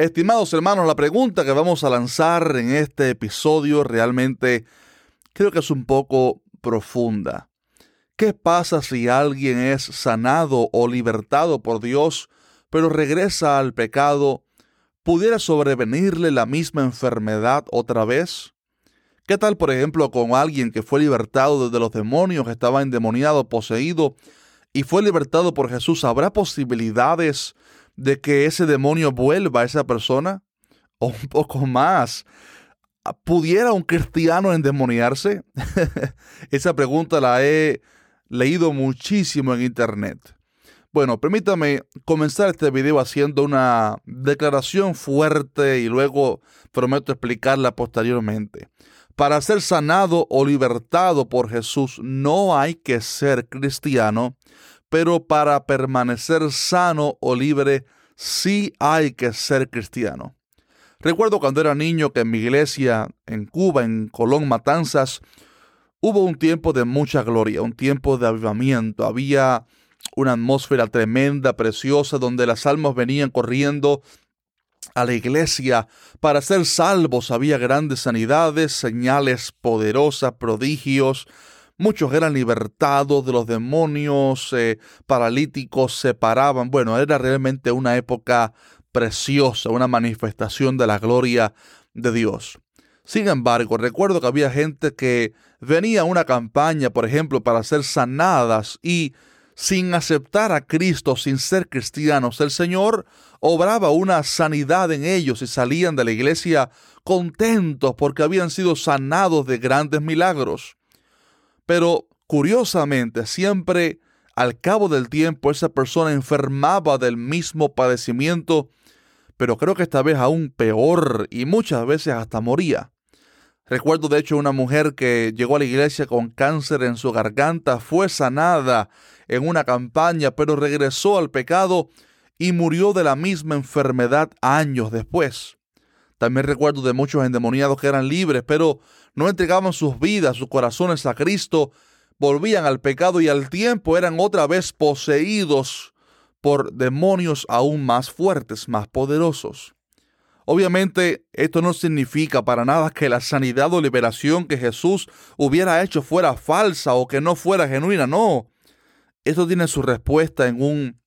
Estimados hermanos, la pregunta que vamos a lanzar en este episodio realmente creo que es un poco profunda. ¿Qué pasa si alguien es sanado o libertado por Dios, pero regresa al pecado? ¿Pudiera sobrevenirle la misma enfermedad otra vez? ¿Qué tal, por ejemplo, con alguien que fue libertado de los demonios, estaba endemoniado, poseído, y fue libertado por Jesús? ¿Habrá posibilidades de que ese demonio vuelva a esa persona? ¿O un poco más? ¿Pudiera un cristiano endemoniarse? esa pregunta la he leído muchísimo en internet. Bueno, permítame comenzar este video haciendo una declaración fuerte y luego prometo explicarla posteriormente. Para ser sanado o libertado por Jesús no hay que ser cristiano, pero para permanecer sano o libre sí hay que ser cristiano. Recuerdo cuando era niño que en mi iglesia, en Cuba, en Colón Matanzas, hubo un tiempo de mucha gloria, un tiempo de avivamiento. Había una atmósfera tremenda, preciosa, donde las almas venían corriendo a la iglesia para ser salvos. Había grandes sanidades, señales poderosas, prodigios, Muchos eran libertados de los demonios, eh, paralíticos se paraban. Bueno, era realmente una época preciosa, una manifestación de la gloria de Dios. Sin embargo, recuerdo que había gente que venía a una campaña, por ejemplo, para ser sanadas y sin aceptar a Cristo, sin ser cristianos, el Señor obraba una sanidad en ellos y salían de la iglesia contentos porque habían sido sanados de grandes milagros. Pero curiosamente, siempre al cabo del tiempo esa persona enfermaba del mismo padecimiento, pero creo que esta vez aún peor y muchas veces hasta moría. Recuerdo de hecho una mujer que llegó a la iglesia con cáncer en su garganta, fue sanada en una campaña, pero regresó al pecado y murió de la misma enfermedad años después. También recuerdo de muchos endemoniados que eran libres, pero no entregaban sus vidas, sus corazones a Cristo, volvían al pecado y al tiempo eran otra vez poseídos por demonios aún más fuertes, más poderosos. Obviamente, esto no significa para nada que la sanidad o liberación que Jesús hubiera hecho fuera falsa o que no fuera genuina, no. Esto tiene su respuesta en un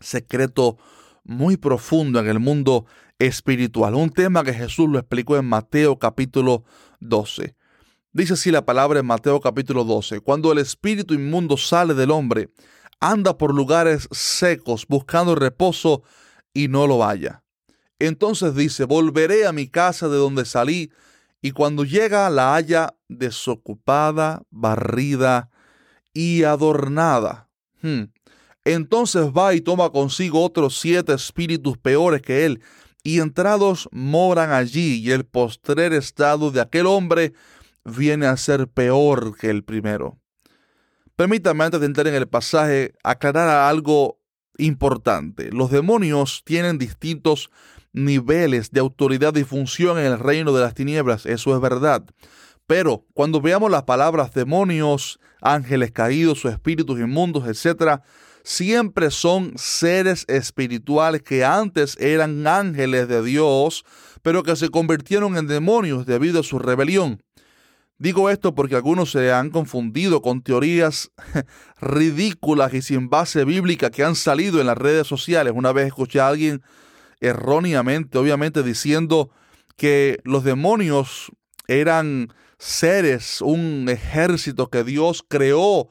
secreto muy profundo en el mundo espiritual, un tema que Jesús lo explicó en Mateo capítulo 12. Dice así la palabra en Mateo capítulo 12, cuando el espíritu inmundo sale del hombre, anda por lugares secos buscando reposo y no lo halla. Entonces dice, volveré a mi casa de donde salí, y cuando llega la haya desocupada, barrida y adornada. Hmm. Entonces va y toma consigo otros siete espíritus peores que él, y entrados moran allí, y el postrer estado de aquel hombre viene a ser peor que el primero. Permítame antes de entrar en el pasaje aclarar algo importante. Los demonios tienen distintos niveles de autoridad y función en el reino de las tinieblas, eso es verdad. Pero cuando veamos las palabras demonios, ángeles caídos o espíritus inmundos, etc., siempre son seres espirituales que antes eran ángeles de Dios, pero que se convirtieron en demonios debido a su rebelión. Digo esto porque algunos se han confundido con teorías ridículas y sin base bíblica que han salido en las redes sociales. Una vez escuché a alguien erróneamente, obviamente, diciendo que los demonios eran seres, un ejército que Dios creó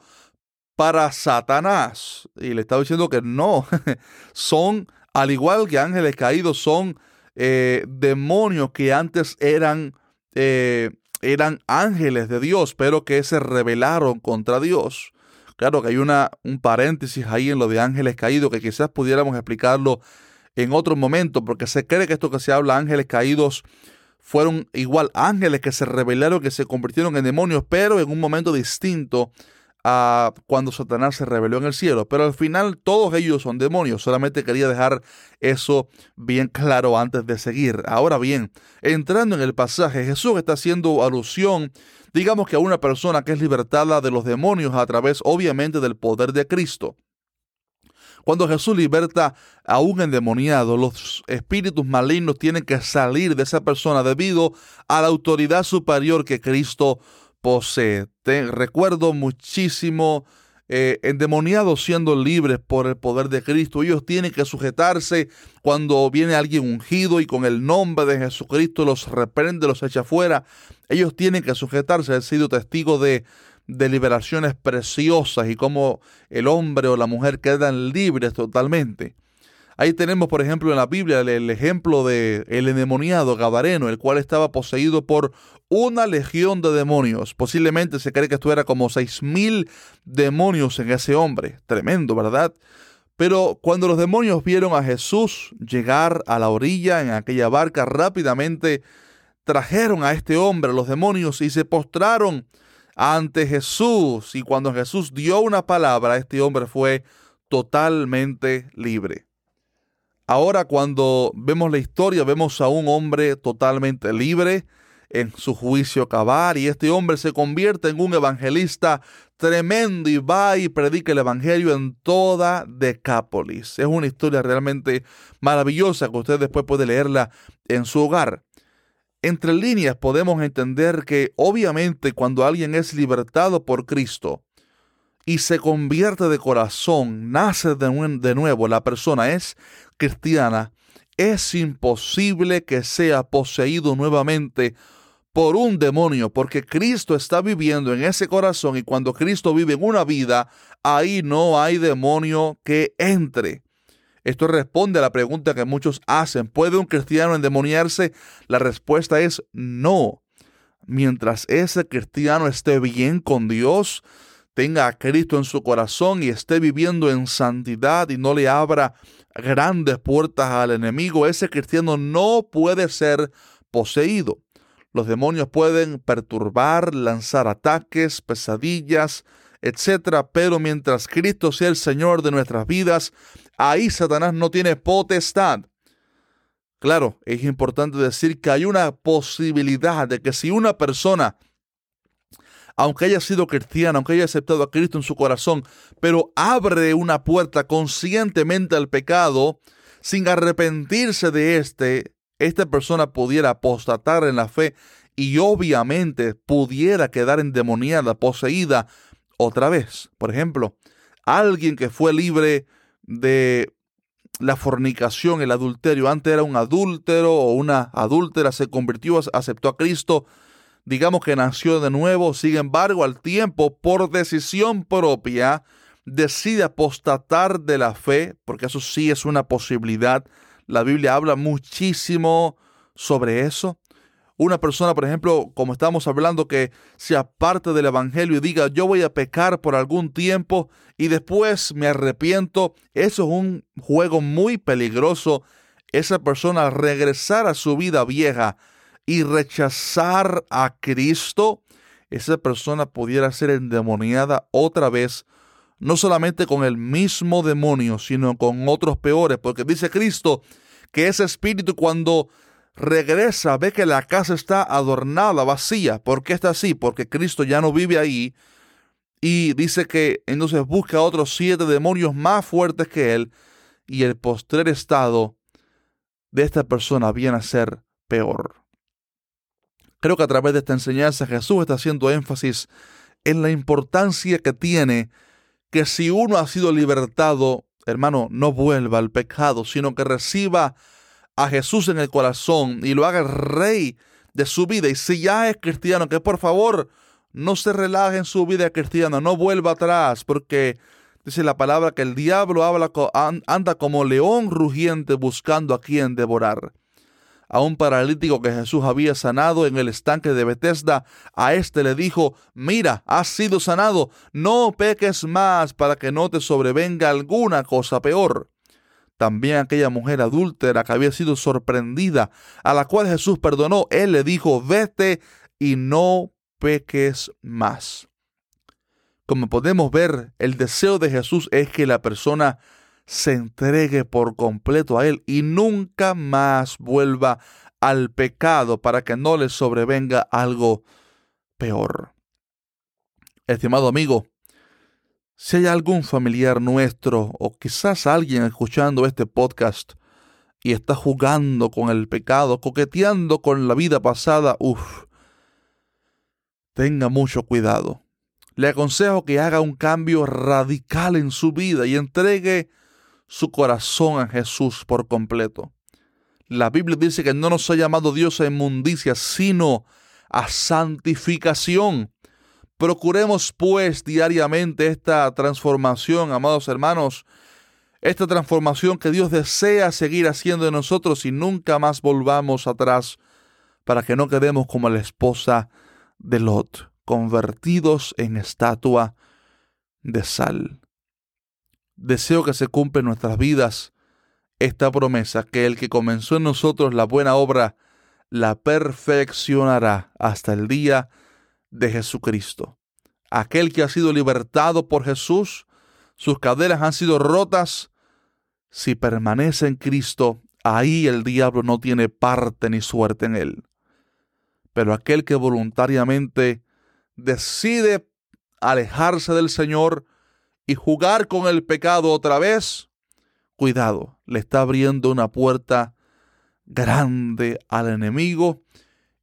para Satanás. Y le estaba diciendo que no, son, al igual que ángeles caídos, son eh, demonios que antes eran, eh, eran ángeles de Dios, pero que se rebelaron contra Dios. Claro que hay una, un paréntesis ahí en lo de ángeles caídos que quizás pudiéramos explicarlo en otro momento, porque se cree que esto que se habla ángeles caídos fueron igual ángeles que se rebelaron, que se convirtieron en demonios, pero en un momento distinto cuando Satanás se rebeló en el cielo. Pero al final todos ellos son demonios. Solamente quería dejar eso bien claro antes de seguir. Ahora bien, entrando en el pasaje, Jesús está haciendo alusión, digamos que a una persona que es libertada de los demonios a través obviamente del poder de Cristo. Cuando Jesús liberta a un endemoniado, los espíritus malignos tienen que salir de esa persona debido a la autoridad superior que Cristo posee. recuerdo muchísimo eh, endemoniados siendo libres por el poder de Cristo. Ellos tienen que sujetarse cuando viene alguien ungido y con el nombre de Jesucristo los reprende, los echa fuera. Ellos tienen que sujetarse. He sido testigo de, de liberaciones preciosas y cómo el hombre o la mujer quedan libres totalmente. Ahí tenemos, por ejemplo, en la Biblia el, ejemplo de el endemoniado Gadareno, el cual estaba poseído por una legión de demonios. Posiblemente se cree que esto era como seis mil demonios en ese hombre. Tremendo, ¿verdad? Pero cuando los demonios vieron a Jesús llegar a la orilla en aquella barca, rápidamente trajeron a este hombre, los demonios, y se postraron ante Jesús. Y cuando Jesús dio una palabra, este hombre fue totalmente libre. Ahora cuando vemos la historia, vemos a un hombre totalmente libre en su juicio cabal y este hombre se convierte en un evangelista tremendo y va y predica el evangelio en toda Decápolis. Es una historia realmente maravillosa que usted después puede leerla en su hogar. Entre líneas podemos entender que obviamente cuando alguien es libertado por Cristo, y se convierte de corazón, nace de, de nuevo, la persona es cristiana, es imposible que sea poseído nuevamente por un demonio, porque Cristo está viviendo en ese corazón y cuando Cristo vive en una vida, ahí no hay demonio que entre. Esto responde a la pregunta que muchos hacen. ¿Puede un cristiano endemoniarse? La respuesta es no. Mientras ese cristiano esté bien con Dios, tenga a Cristo en su corazón y esté viviendo en santidad y no le abra grandes puertas al enemigo, ese cristiano no puede ser poseído. Los demonios pueden perturbar, lanzar ataques, pesadillas, etc. Pero mientras Cristo sea el Señor de nuestras vidas, ahí Satanás no tiene potestad. Claro, es importante decir que hay una posibilidad de que si una persona aunque haya sido cristiano, aunque haya aceptado a Cristo en su corazón, pero abre una puerta conscientemente al pecado, sin arrepentirse de este, esta persona pudiera apostatar en la fe y obviamente pudiera quedar endemoniada, poseída otra vez. Por ejemplo, alguien que fue libre de la fornicación, el adulterio, antes era un adúltero o una adúltera, se convirtió, aceptó a Cristo, digamos que nació de nuevo, sin embargo, al tiempo, por decisión propia, decide apostatar de la fe, porque eso sí es una posibilidad. La Biblia habla muchísimo sobre eso. Una persona, por ejemplo, como estamos hablando, que se aparte del Evangelio y diga, yo voy a pecar por algún tiempo y después me arrepiento, eso es un juego muy peligroso. Esa persona regresar a su vida vieja, y rechazar a Cristo, esa persona pudiera ser endemoniada otra vez, no solamente con el mismo demonio, sino con otros peores, porque dice Cristo que ese espíritu cuando regresa ve que la casa está adornada, vacía. ¿Por qué está así? Porque Cristo ya no vive ahí. Y dice que entonces busca otros siete demonios más fuertes que él. Y el postrer estado de esta persona viene a ser peor. Creo que a través de esta enseñanza Jesús está haciendo énfasis en la importancia que tiene que si uno ha sido libertado, hermano, no vuelva al pecado, sino que reciba a Jesús en el corazón y lo haga rey de su vida. Y si ya es cristiano, que por favor no se relaje en su vida cristiana, no vuelva atrás, porque dice la palabra que el diablo habla, anda como león rugiente buscando a quien devorar a un paralítico que Jesús había sanado en el estanque de Bethesda, a éste le dijo, mira, has sido sanado, no peques más para que no te sobrevenga alguna cosa peor. También aquella mujer adúltera que había sido sorprendida, a la cual Jesús perdonó, él le dijo, vete y no peques más. Como podemos ver, el deseo de Jesús es que la persona se entregue por completo a Él y nunca más vuelva al pecado para que no le sobrevenga algo peor. Estimado amigo, Si hay algún familiar nuestro o quizás alguien escuchando este podcast y está jugando con el pecado, coqueteando con la vida pasada, uff, tenga mucho cuidado. Le aconsejo que haga un cambio radical en su vida y entregue su corazón a Jesús por completo. La Biblia dice que no nos ha llamado Dios a inmundicia, sino a santificación. Procuremos pues diariamente esta transformación, amados hermanos, esta transformación que Dios desea seguir haciendo en nosotros y nunca más volvamos atrás para que no quedemos como la esposa de Lot, convertidos en estatua de sal. Deseo que se cumpla en nuestras vidas esta promesa, que el que comenzó en nosotros la buena obra, la perfeccionará hasta el día de Jesucristo. Aquel que ha sido libertado por Jesús, sus caderas han sido rotas, si permanece en Cristo, ahí el diablo no tiene parte ni suerte en él. Pero aquel que voluntariamente decide alejarse del Señor y jugar con el pecado otra vez, cuidado, le está abriendo una puerta grande al enemigo.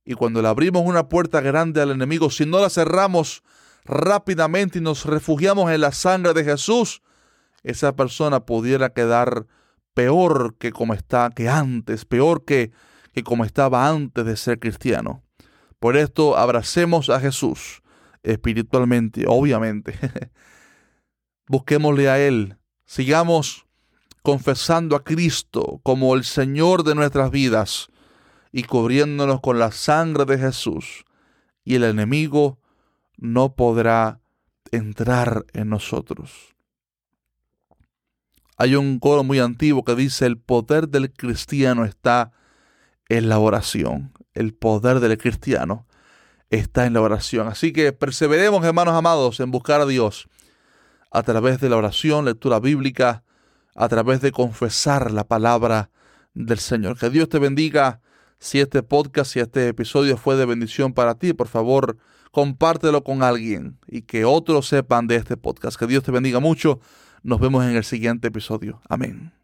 Y cuando le abrimos una puerta grande al enemigo, si no la cerramos rápidamente y nos refugiamos en la sangre de Jesús, esa persona pudiera quedar peor que como está que antes, peor que, que como estaba antes de ser cristiano. Por esto abracemos a Jesús espiritualmente, obviamente. Busquémosle a Él, sigamos confesando a Cristo como el Señor de nuestras vidas y cubriéndonos con la sangre de Jesús, y el enemigo no podrá entrar en nosotros. Hay un coro muy antiguo que dice, el poder del cristiano está en la oración. El poder del cristiano está en la oración. Así que perseveremos, hermanos amados, en buscar a Dios a través de la oración, lectura bíblica, a través de confesar la palabra del Señor. Que Dios te bendiga. Si este podcast, si este episodio fue de bendición para ti, por favor, compártelo con alguien y que otros sepan de este podcast. Que Dios te bendiga mucho. Nos vemos en el siguiente episodio. Amén.